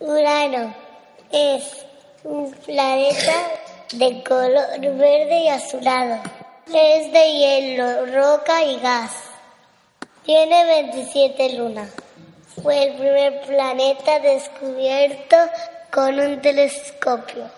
Urano es un planeta de color verde y azulado. Es de hielo, roca y gas. Tiene 27 lunas. Fue el primer planeta descubierto con un telescopio.